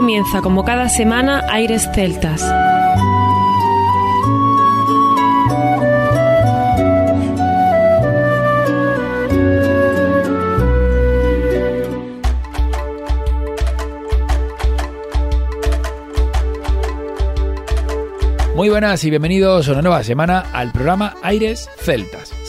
comienza, como cada semana, Aires Celtas. Muy buenas y bienvenidos a una nueva semana al programa Aires Celtas.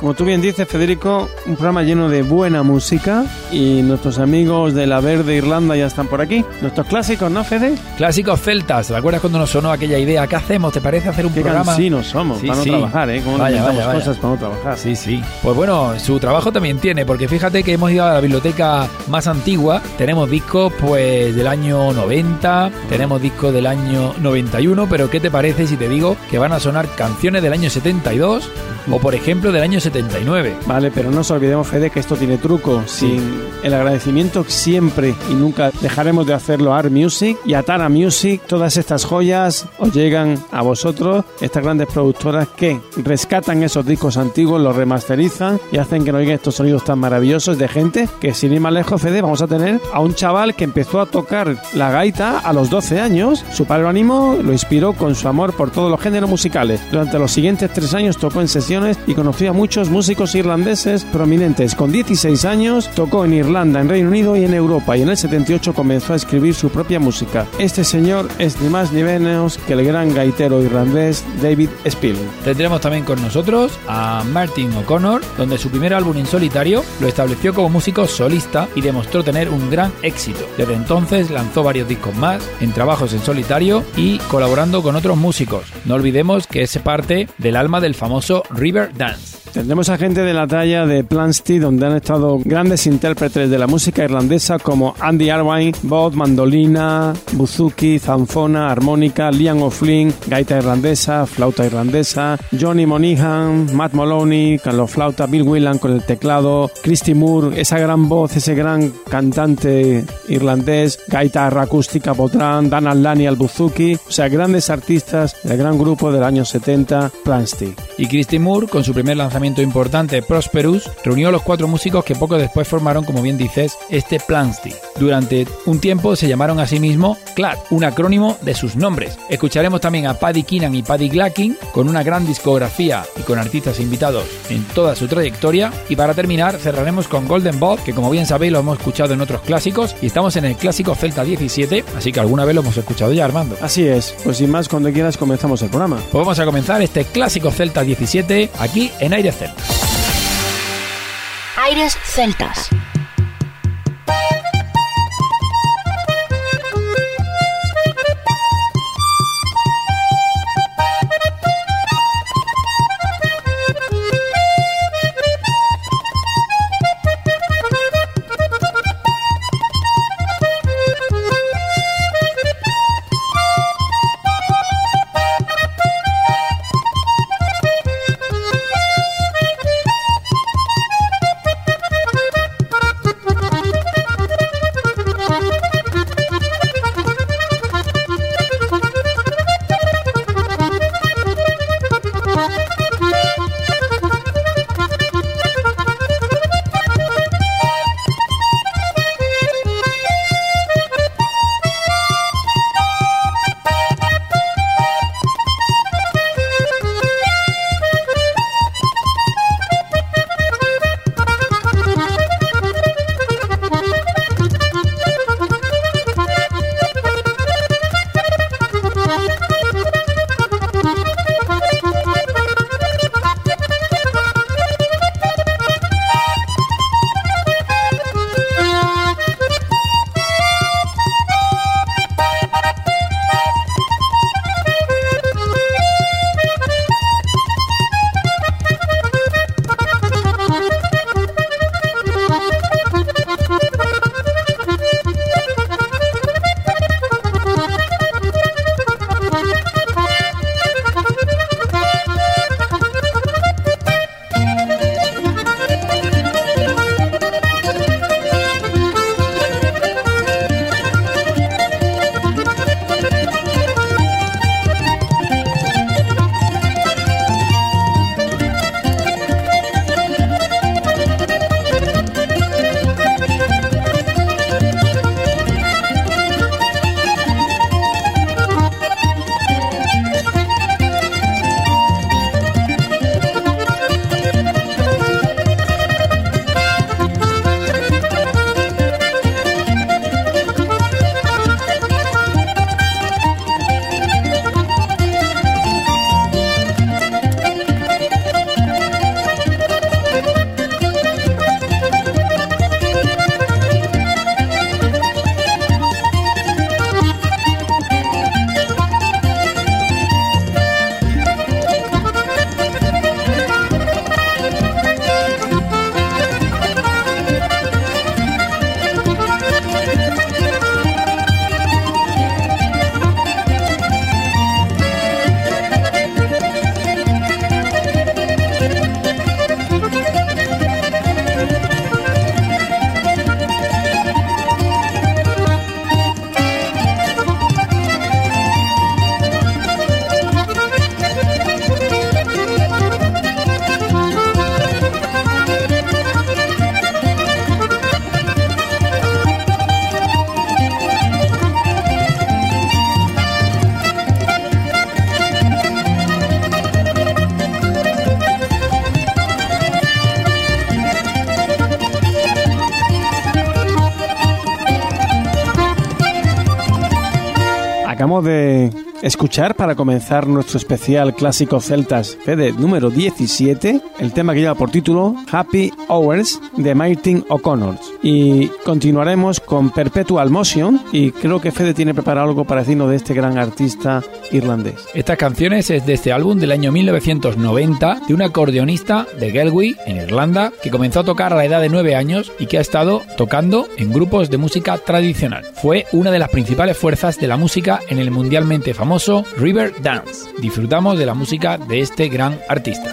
Como tú bien dices, Federico, un programa lleno de buena música y nuestros amigos de la Verde Irlanda ya están por aquí. Nuestros clásicos, ¿no, Fede? Clásicos celtas, ¿te acuerdas cuando nos sonó aquella idea? ¿Qué hacemos? ¿Te parece hacer un Qué programa? cansinos somos, Sí, para no sí. trabajar, ¿eh? Cómo Vaya, inventamos vaya, vaya. cosas para no trabajar. Sí, sí. Pues bueno, su trabajo también tiene, porque fíjate que hemos ido a la biblioteca más antigua. Tenemos discos pues del año 90, tenemos discos del año 91, pero ¿qué te parece si te digo que van a sonar canciones del año 72 o por ejemplo del año 79? Vale, pero no nos olvidemos, Fede, que esto tiene truco. Sin el agradecimiento siempre y nunca dejaremos de hacerlo a Art Music y a Tara Music. Todas estas joyas os llegan a vosotros, estas grandes productoras que rescatan esos discos antiguos, los remasterizan y hacen que nos lleguen estos sonidos tan maravillosos de gente que sin ir más lejos, Fede, vamos a tener a un chaval que empezó a tocar la gaita a los 12 años. Su padre lo animó, lo inspiró con su amor por todos los géneros musicales. Durante los siguientes tres años tocó en y conoció a muchos músicos irlandeses prominentes. Con 16 años tocó en Irlanda, en Reino Unido y en Europa y en el 78 comenzó a escribir su propia música. Este señor es ni más ni menos que el gran gaitero irlandés David Spilling. Tendremos también con nosotros a Martin O'Connor, donde su primer álbum en solitario lo estableció como músico solista y demostró tener un gran éxito. Desde entonces lanzó varios discos más, en trabajos en solitario y colaborando con otros músicos. No olvidemos que es parte del alma del famoso River Dance. Tendremos a gente de la talla de Planty, donde han estado grandes intérpretes de la música irlandesa como Andy Irvine, Bob, mandolina, buzuki, zanfona, armónica, Liam O'Flynn, gaita irlandesa, flauta irlandesa, Johnny Monihan, Matt Maloney, la flauta, Bill Whelan con el teclado, Christy Moore, esa gran voz, ese gran cantante irlandés, gaita acústica Botran, Dan Alani al buzuki, o sea, grandes artistas del gran grupo del año 70, Planty. Y Christy Moore, con su primer lanzamiento importante, Prosperous, reunió a los cuatro músicos que poco después formaron, como bien dices, este Plansty. Durante un tiempo se llamaron a sí mismos CLAD, un acrónimo de sus nombres. Escucharemos también a Paddy Keenan y Paddy Glackin, con una gran discografía y con artistas invitados en toda su trayectoria. Y para terminar, cerraremos con Golden Bob, que como bien sabéis lo hemos escuchado en otros clásicos, y estamos en el clásico Celta 17, así que alguna vez lo hemos escuchado ya, Armando. Así es, pues sin más, cuando quieras comenzamos el programa. Pues vamos a comenzar este clásico Celta 17 aquí en Aires Celtas. Aires Celtas. Escuchar para comenzar nuestro especial clásico celtas Fede número 17, el tema que lleva por título Happy Hours de Martin O'Connor. Y continuaremos con Perpetual Motion y creo que Fede tiene preparado algo para decirnos de este gran artista irlandés. Estas canciones es de este álbum del año 1990 de un acordeonista de Galway, en Irlanda, que comenzó a tocar a la edad de 9 años y que ha estado tocando en grupos de música tradicional. Fue una de las principales fuerzas de la música en el mundialmente famoso River Dance. Disfrutamos de la música de este gran artista.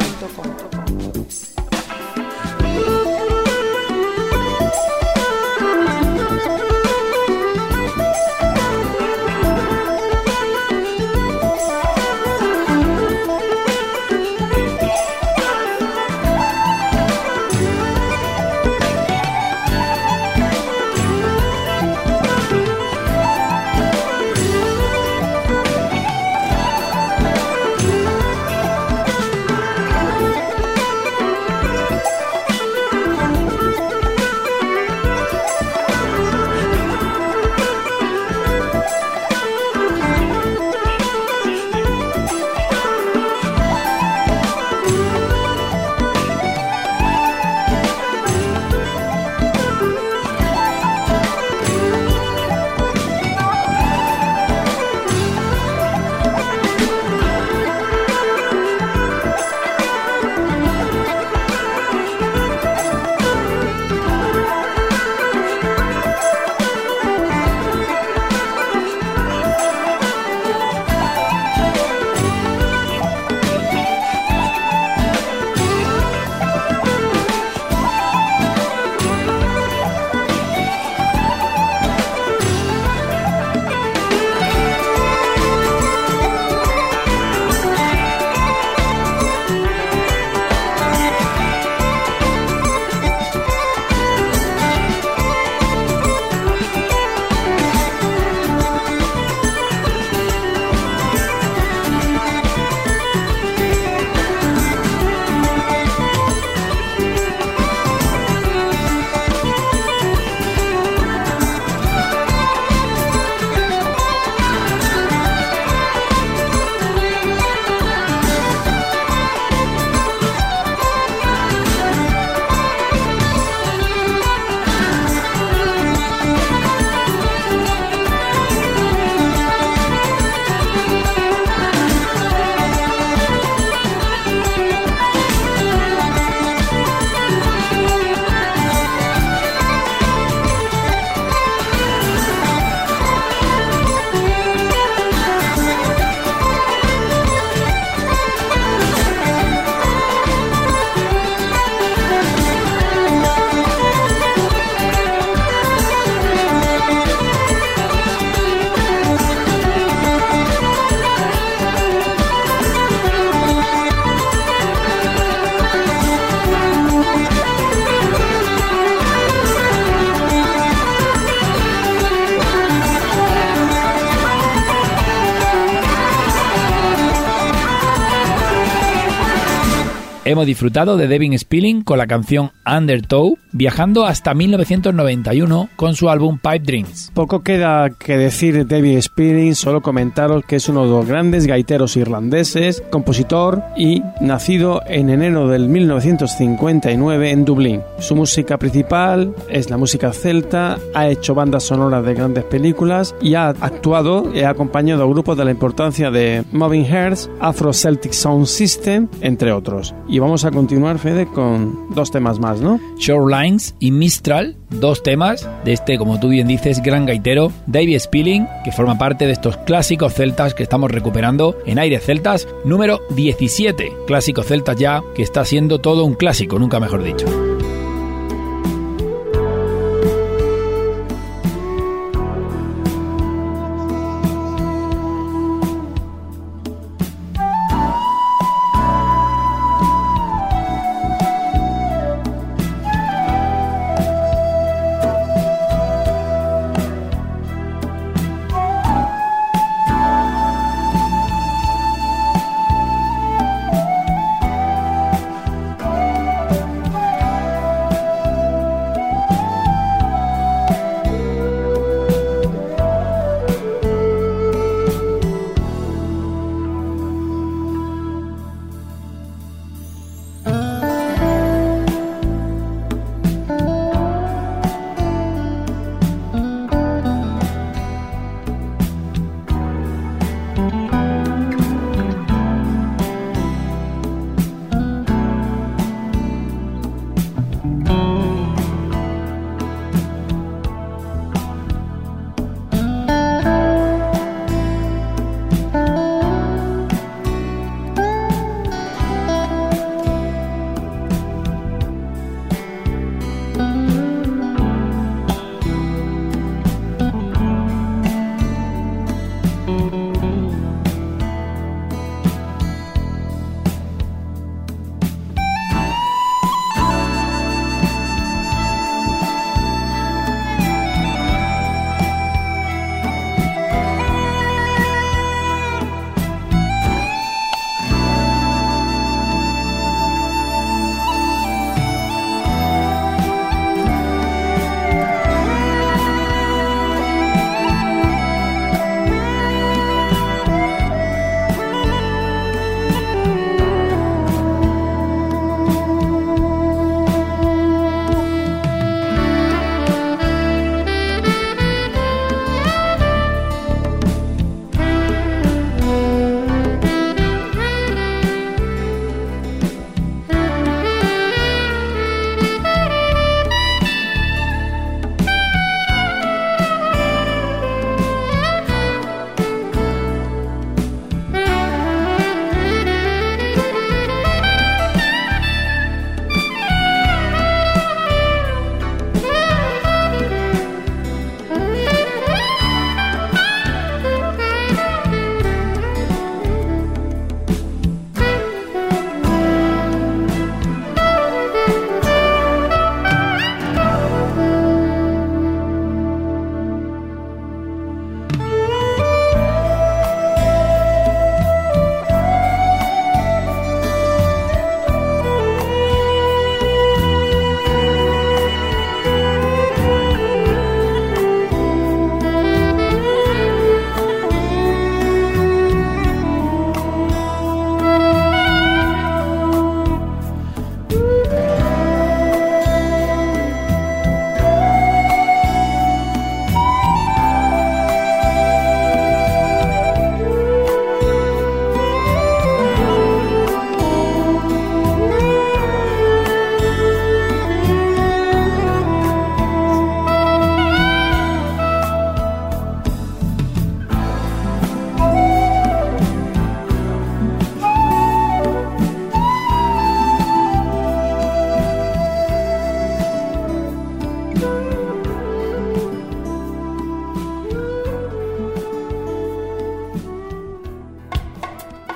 Hemos disfrutado de Devin Spilling con la canción Undertow, viajando hasta 1991 con su álbum Pipe Dreams. Poco queda que decir de Devin Spilling, solo comentaros que es uno de los grandes gaiteros irlandeses, compositor y nacido en enero del 1959 en Dublín. Su música principal es la música celta, ha hecho bandas sonoras de grandes películas y ha actuado y ha acompañado a grupos de la importancia de Moving Hearts, Afro Celtic Sound System, entre otros. Y vamos a continuar, Fede, con dos temas más, ¿no? Shorelines y Mistral, dos temas de este, como tú bien dices, gran gaitero, David Spilling, que forma parte de estos clásicos celtas que estamos recuperando en Aires Celtas, número 17. Clásicos celtas ya, que está siendo todo un clásico, nunca mejor dicho.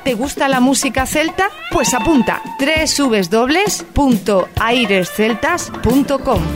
¿Te gusta la música celta? Pues apunta www.airesceltas.com.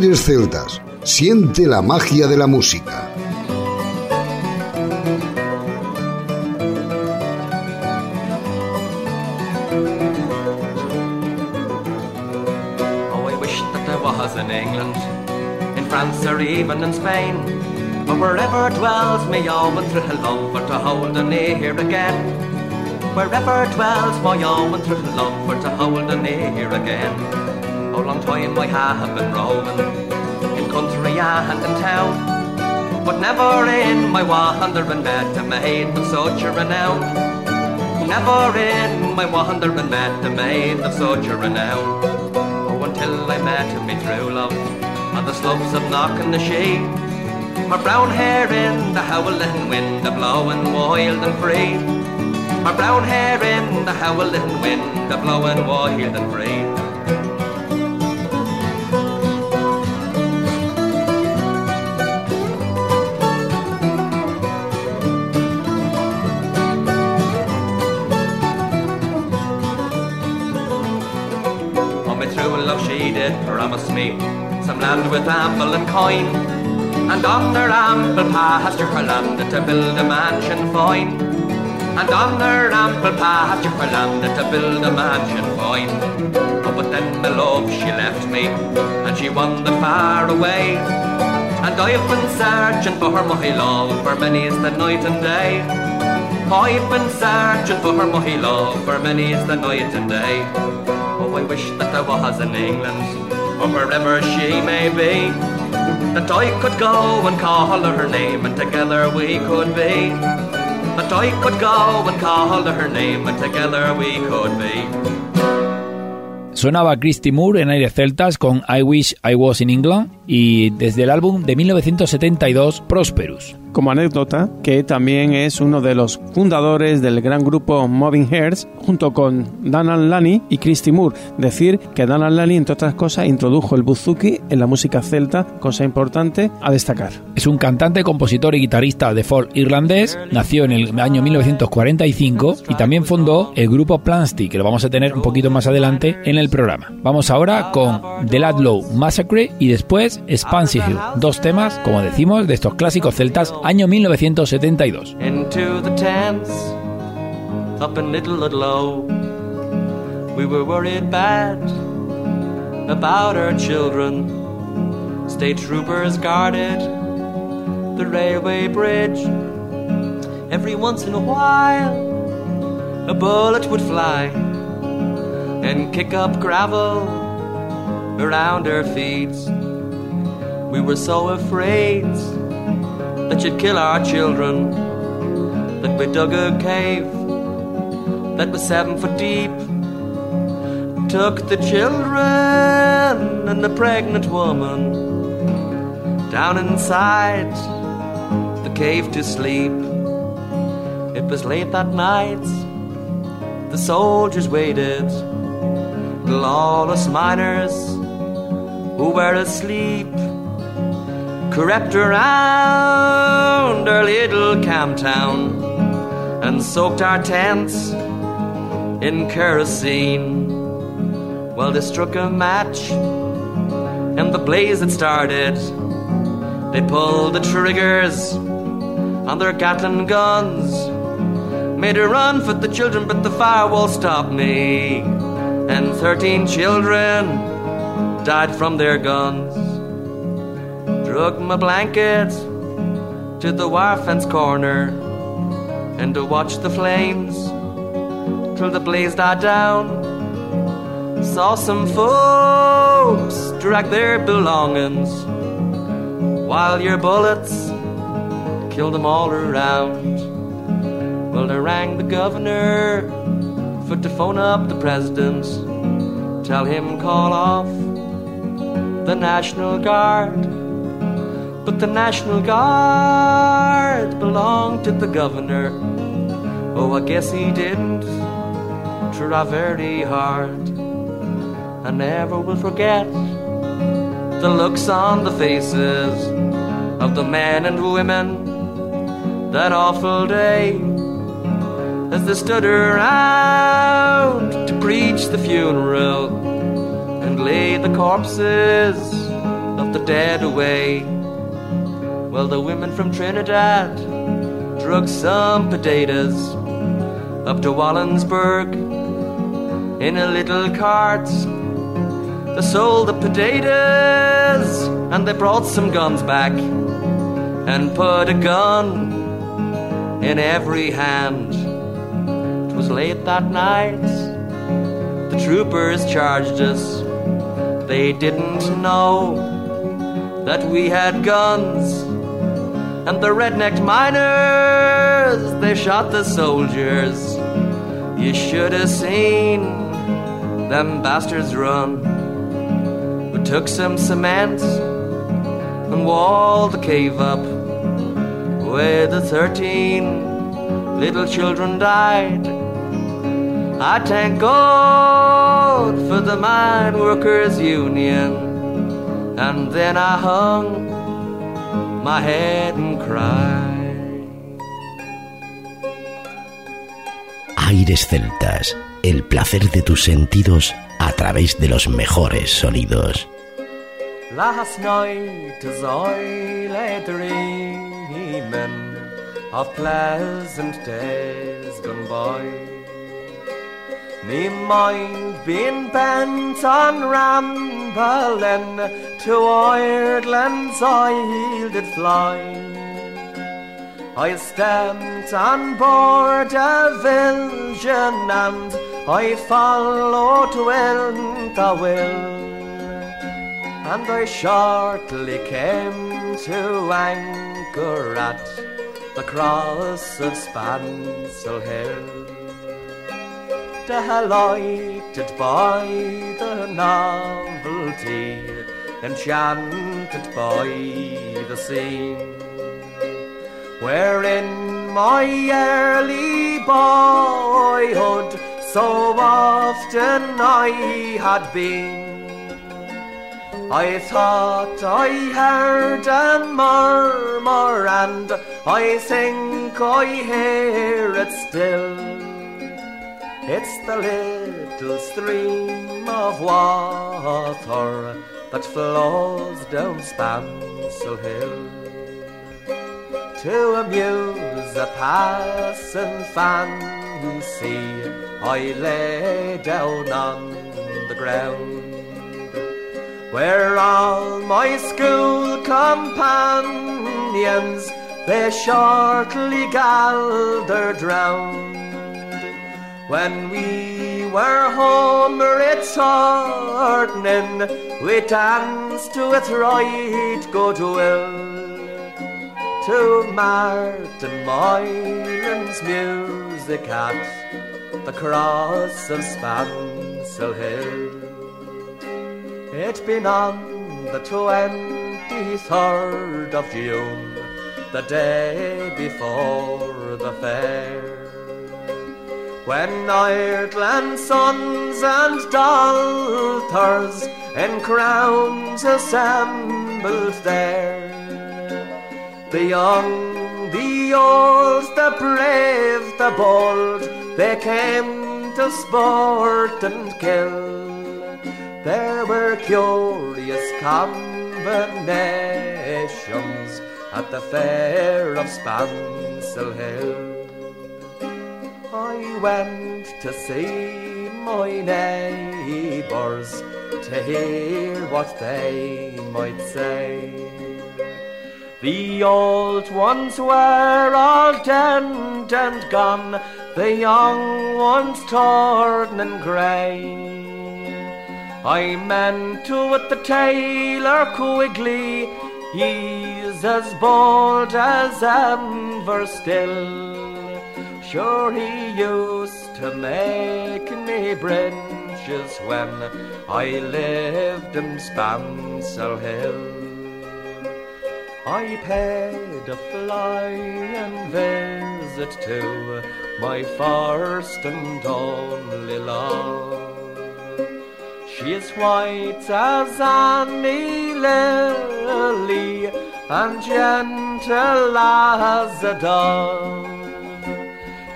celtas. Siente la magia de la música. Oh, I wish that I was in England, in France, or even in Spain. But wherever dwells my own thrill for to hold a near again. Wherever dwells my own thrill for to hold a near again. Long time I have been roving in country and in town. But never in my wandering met a maid of such a renown. Never in my wandering met a maid of such a renown. Oh, until I met me true love on the slopes of Knocknashee. Her brown hair in the howling wind, a blowing wild and free. Her brown hair in the howling wind, a blowing wild and free. Promise me some land with ample and coin. And on her ample pasture her landed to build a mansion fine. And on her ample pasture her landed to build a mansion fine. Oh, but then my love she left me, and she wandered far away. And I've been searching for her my love for many's the night and day. I've been searching for her my love for many's the night and day. Oh, I wish that I was in England or wherever she may be. That I could go and call her her name and together we could be. That I could go and call her her name and together we could be. Sonaba Christy Moore en Aires Celtas con I Wish I Was in England y desde el álbum de 1972 Prosperous. Como anécdota, que también es uno de los fundadores del gran grupo Moving Hearts, junto con Dan Lani y Christy Moore. Decir que Dan Lani, entre otras cosas, introdujo el buzuki en la música celta, cosa importante a destacar. Es un cantante, compositor y guitarrista de folk irlandés, nació en el año 1945 y también fundó el grupo Plansty, que lo vamos a tener un poquito más adelante en el programa. Vamos ahora con The Ladlow Massacre y después Spansy Hill, dos temas, como decimos, de estos clásicos celtas año 1972. Into the tents, up in Little Ludlow, we were worried bad about our children. State troopers guarded the railway bridge. Every once in a while, a bullet would fly and kick up gravel around our feet. We were so afraid that you'd kill our children. That we dug a cave that was seven foot deep. Took the children and the pregnant woman down inside the cave to sleep. It was late that night, the soldiers waited. The lawless miners who were asleep crept around our little camp town and soaked our tents in kerosene. Well, they struck a match and the blaze had started. They pulled the triggers on their Gatling guns, made a run for the children, but the firewall stopped me. And 13 children died from their guns drug my blanket to the wire fence corner and to watch the flames till the blaze died down. Saw some folks drag their belongings while your bullets killed them all around. Well, they rang the governor for to phone up the president, tell him call off the National Guard. But the National Guard belonged to the governor. Oh, I guess he didn't try very hard. I never will forget the looks on the faces of the men and women that awful day as they stood around to preach the funeral and lay the corpses of the dead away. Well, the women from Trinidad drug some potatoes up to Walsenburg in a little cart. They sold the potatoes and they brought some guns back and put a gun in every hand. It was late that night. The troopers charged us. They didn't know that we had guns. And the red-necked miners, they shot the soldiers. You should have seen them bastards run. We took some cement and walled the cave up where the thirteen little children died. I thank God for the Mine Workers Union, and then I hung my head and cried. Aires Celtas, el placer de tus sentidos a través de los mejores sonidos. Last night as I lay dreaming of pleasant days gone by, me mind being bent on rambling to Ireland's isle did fly. I stepped on board a vision and I followed with the will. And I shortly came to anchor at the cross of Spancil Hill. Delighted by the novelty, enchanted by the scene wherein my early boyhood so often I had been. I thought I heard a murmur, and I think I hear it still. It's the little stream of water that flows down Spancil Hill to amuse a passing fancy. I lay down on the ground where all my school companions they shortly gathered round. When we were home returning, we danced with right goodwill to Martin Moylan's music at the cross of Spancil Hill. It been on the 23rd of June, the day before the fair, when Ireland's sons and daughters in crowns assembled there. The young, the old, the brave, the bold, they came to sport and kill. There were curious combinations at the fair of Spancil Hill. I went to see my neighbours to hear what they might say. The old ones were all dead and gone, the young ones torn and grey. I meant to with the tailor Quigley, he's as bold as ever still. Sure he used to make me bridges when I lived in Spancil Hill. I paid a flying visit to my first and only love. She is white as Annie Lily and gentle as a dove.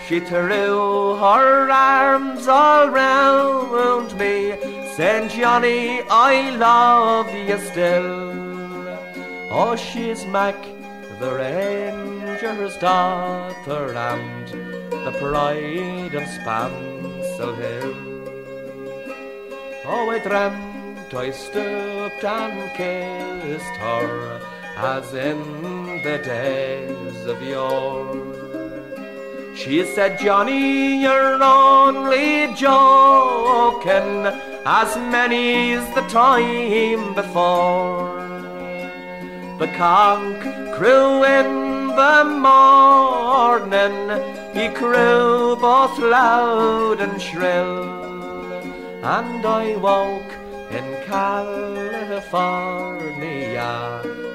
She threw her arms all round me, saying, Johnny, I love you still. Oh, she's Mac, the ranger's daughter, and the pride of Spancil Hill. Oh, I dreamt I stooped and kissed her as in the days of yore. She said, Johnny, you're only joking, as many's the time before. The conch crew in the morning, he crew both loud and shrill, and I woke in California,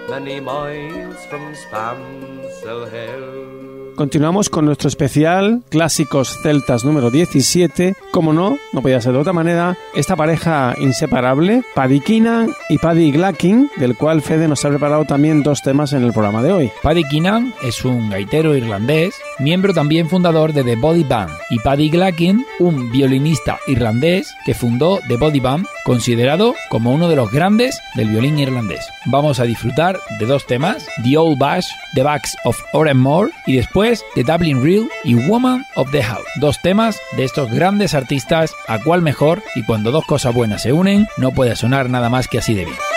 many miles from Spancil Hill. Continuamos con nuestro especial Clásicos Celtas número 17. Como no, no podía ser de otra manera, esta pareja inseparable, Paddy Keenan y Paddy Glackin, del cual Fede nos ha preparado también dos temas en el programa de hoy. Paddy Keenan es un gaitero irlandés, miembro también fundador de The Body Band, y Paddy Glackin, un violinista irlandés que fundó The Body Band, considerado como uno de los grandes del violín irlandés. Vamos a disfrutar de dos temas, The Old Bash, The Backs of Orenmore y después The Dublin Reel y Woman of the House, dos temas de estos grandes artistas, a cual mejor y cuando dos cosas buenas se unen, no puede sonar nada más que así de bien.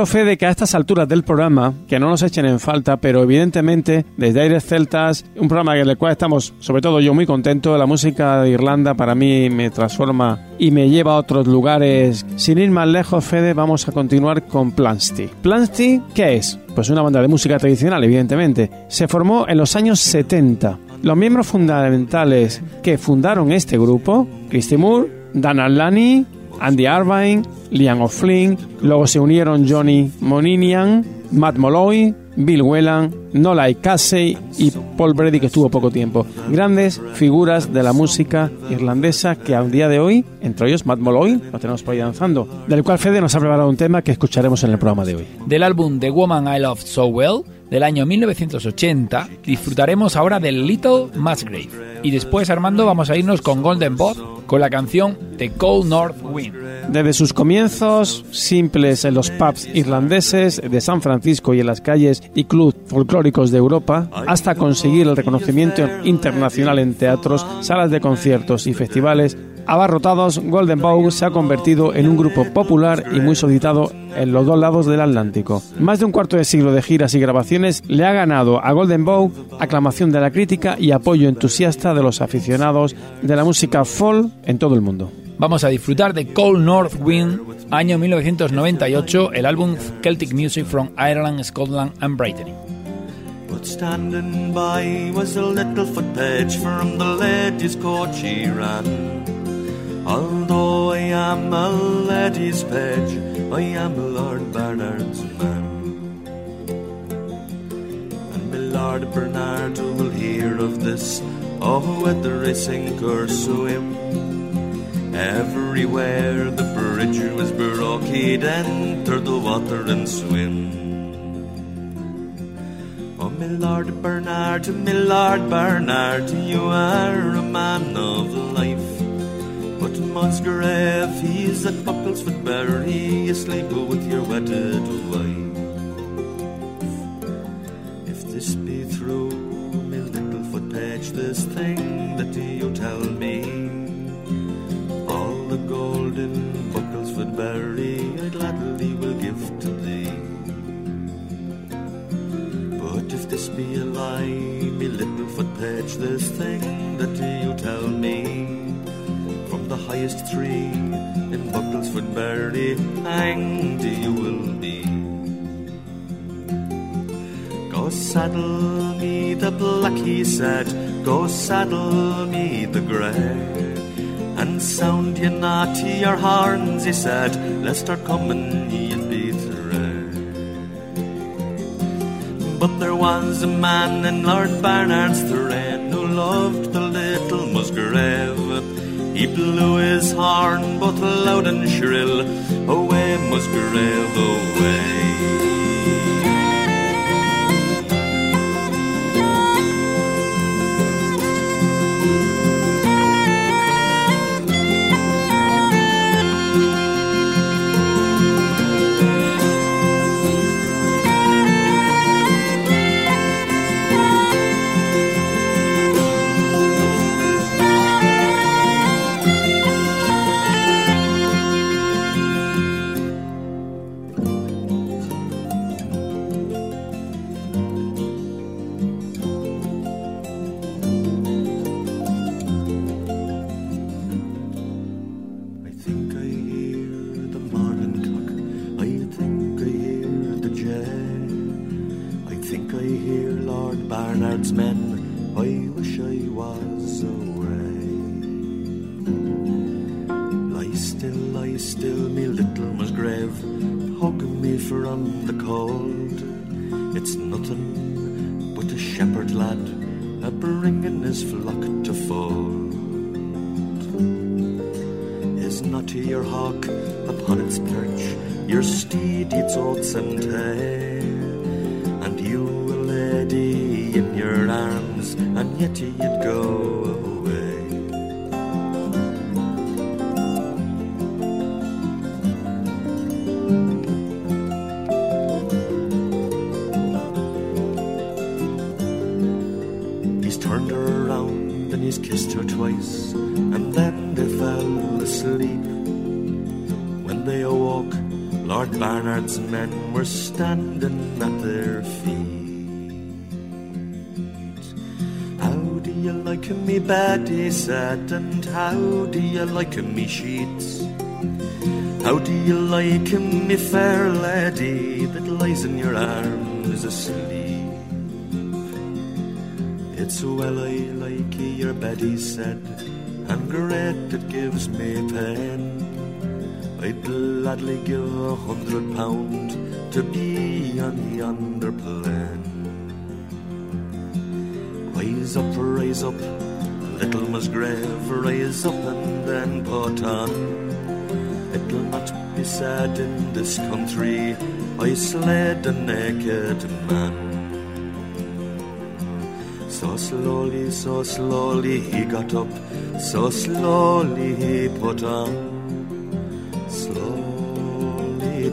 Yo creo, Fede, que a estas alturas del programa, que no nos echen en falta, pero evidentemente, desde Aires Celtas, un programa en el cual estamos, sobre todo yo, muy contento, la música de Irlanda para mí me transforma y me lleva a otros lugares. Sin ir más lejos, Fede, vamos a continuar con Plansty. ¿Plansty qué es? Pues una banda de música tradicional, evidentemente. Se formó en los años 70. Los miembros fundamentales que fundaron este grupo, Christy Moore, Dan Alani, Andy Arvine, Liam O'Flynn, luego se unieron Johnny Moninian, Matt Molloy, Bill Whelan, Nola Casey y Paul Brady que estuvo poco tiempo. Grandes figuras de la música irlandesa que a un día de hoy, entre ellos Matt Molloy, lo tenemos por ahí danzando, del cual Fede nos ha preparado un tema que escucharemos en el programa de hoy. Del álbum The Woman I Love So Well del año 1980, disfrutaremos ahora del Little Musgrave. Y después, Armando, vamos a irnos con Golden Bot con la canción The Cold North Wind. Desde sus comienzos simples en los pubs irlandeses de San Francisco y en las calles y clubs folclóricos de Europa, hasta conseguir el reconocimiento internacional en teatros, salas de conciertos y festivales abarrotados, Golden Bow se ha convertido en un grupo popular y muy solicitado en los dos lados del Atlántico. Más de un cuarto de siglo de giras y grabaciones le ha ganado a Golden Bow aclamación de la crítica y apoyo entusiasta de los aficionados de la música folk en todo el mundo. Vamos a disfrutar de Cold North Wind, año 1998, el álbum Celtic Music from Ireland, Scotland and Brittany. But standing by was a little footpage from the lady's coach he ran. Although I am a lady's page, I am Lord Barnard's man. And my Lord Barnard will hear of this, oh, whether I sink or swim. Everywhere the bridge was broke, he'd enter the water and swim. Oh, my Lord Barnard, my Lord Barnard, you are a man of life. But Musgrave, he's at Bucklesford Bury, asleep with your wedded wife. If this be true, my little footpage, this thing that you tell me, all the gold in Bucklesford Bury, I gladly will give to thee. But if this be a lie, me little footpage, this thing that you tell me, highest tree in Bucklesford Bury, hanged you will be. Go saddle me the black, he said, go saddle me the grey. And sound ye not your horns, he said, lest our coming ye be thread. But there was a man in Lord Barnard's terrain who loved the. He blew his horn both loud and shrill, away Musgrave, away. Barnard's men were standing at their feet. How do you like me bed, he said, and how do you like me sheets? How do you like me fair lady that lies in your arms asleep? It's well I like your bed, he said, and great it gives me pain. I'd gladly give a hundred pound to be on yonder plain. Rise up, rise up, little Musgrave, rise up and then put on. It'll not be said in this country I slayed a naked man. So slowly, so slowly he got up, so slowly he put on.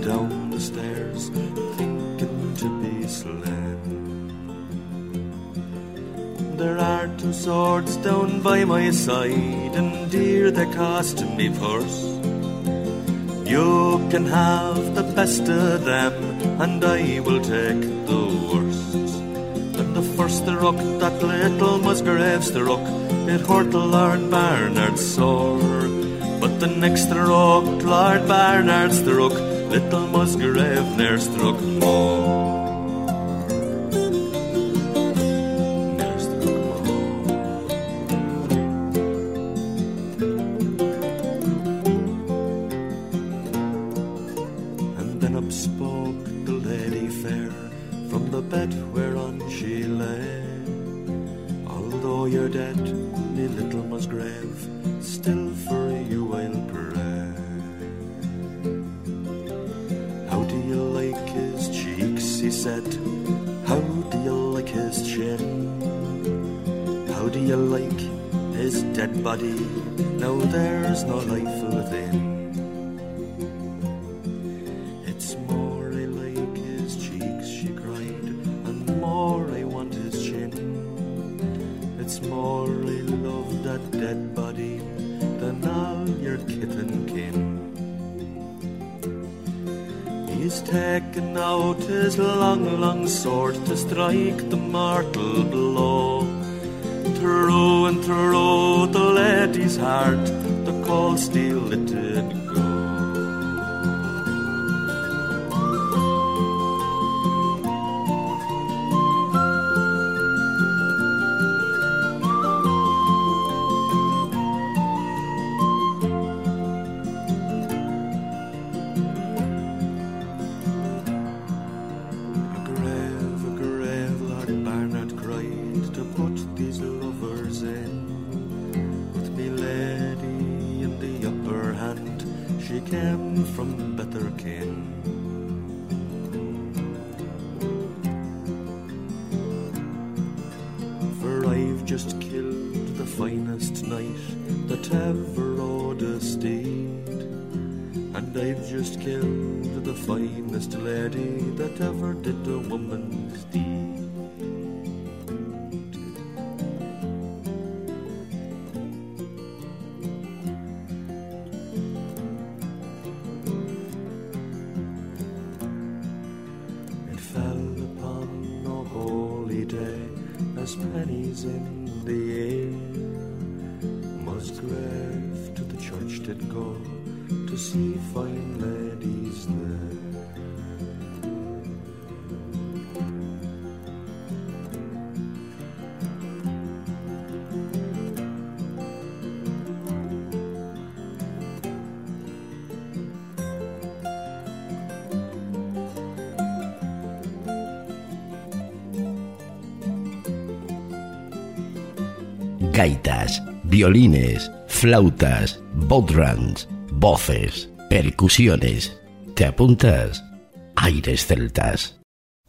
Down the stairs, thinking to be slain. There are two swords down by my side, and dear they cost me purse. You can have the best of them, and I will take the worst. And the first the rock that little Musgrave struck, it hurt the Lord Barnard sore. But the next the rock Lord Barnard struck, little Musgrave ne'er struck more. Ne'er dead body? Now there's no life within. It's more I like his cheeks, she cried, and more I want his chin. It's more I love that dead body than all your kith and kin. He's taken out his long, long sword to strike the mortal blow. It woman's deed. Gaitas, violines, flautas, bodhráns, voces, percusiones. ¿Te apuntas? Aires celtas.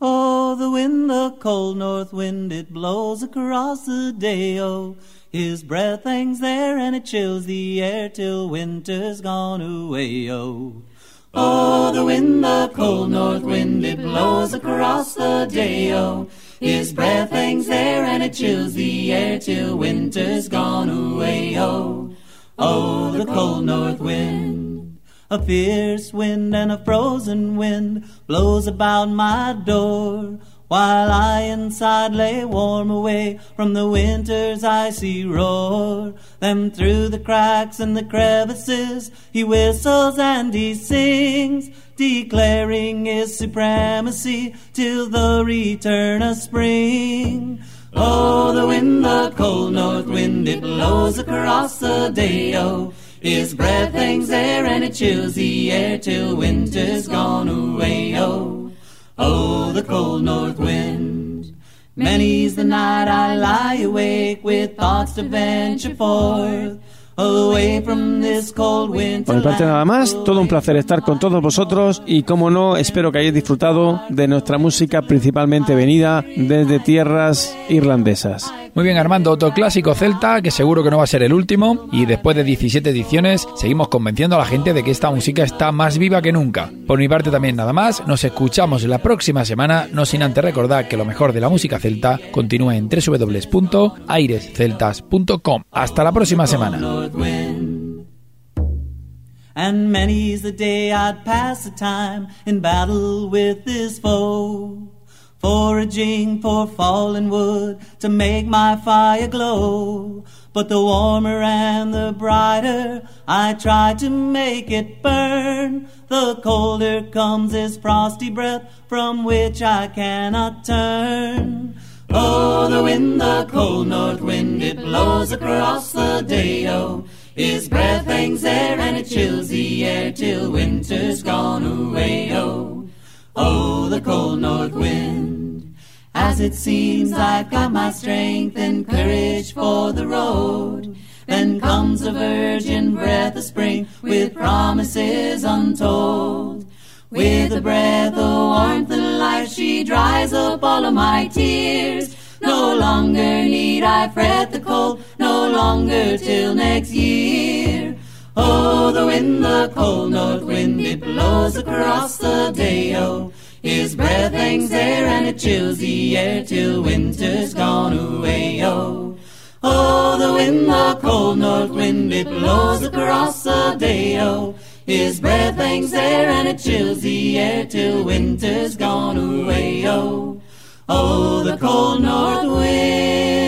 Oh, the wind, the cold north wind, it blows across the day. Oh, his breath hangs there and it chills the air till winter's gone away. Oh, oh, the wind, the cold north wind, it blows across the day. Oh, his breath hangs there and it chills the air till winter's gone away. Oh, oh, the cold north wind. A fierce wind and a frozen wind blows about my door. While I inside lay warm away from the winter's icy roar. Then through the cracks and the crevices he whistles and he sings, declaring his supremacy till the return of spring. Oh, the wind, the cold north wind, it blows across the day, oh. His breath hangs there and it chills the air till winter's gone away, oh. Oh, the cold north wind. Many's the night I lie awake with thoughts to venture forth. Away from this cold winter Por mi parte nada más, todo un placer estar con todos vosotros y como no, espero que hayáis disfrutado de nuestra música principalmente venida desde tierras irlandesas. Muy bien Armando, otro clásico celta que seguro que no va a ser el último y después de 17 ediciones seguimos convenciendo a la gente de que esta música está más viva que nunca. Por mi parte también nada más, nos escuchamos la próxima semana, no sin antes recordar que lo mejor de la música celta continúa en www.airesceltas.com. Hasta la próxima semana. Foraging for fallen wood to make my fire glow. But the warmer and the brighter I try to make it burn, the colder comes this frosty breath from which I cannot turn. Oh, the wind, the cold north wind, it blows across the day, oh. His breath hangs there and it chills the air till winter's gone away, oh. Oh, the cold north wind. As it seems I've got my strength and courage for the road. Then comes a virgin breath of spring with promises untold. With a breath of warmth and life, she dries up all of my tears. No longer need I fret the cold, no longer till next year. Oh, the wind, the cold north wind, it blows across the day, oh. His breath hangs there and it chills the air till winter's gone away, oh. Oh, the wind, the cold north wind, it blows across the day, oh. His breath hangs there and it chills the air till winter's gone away, oh. Oh, the cold north wind.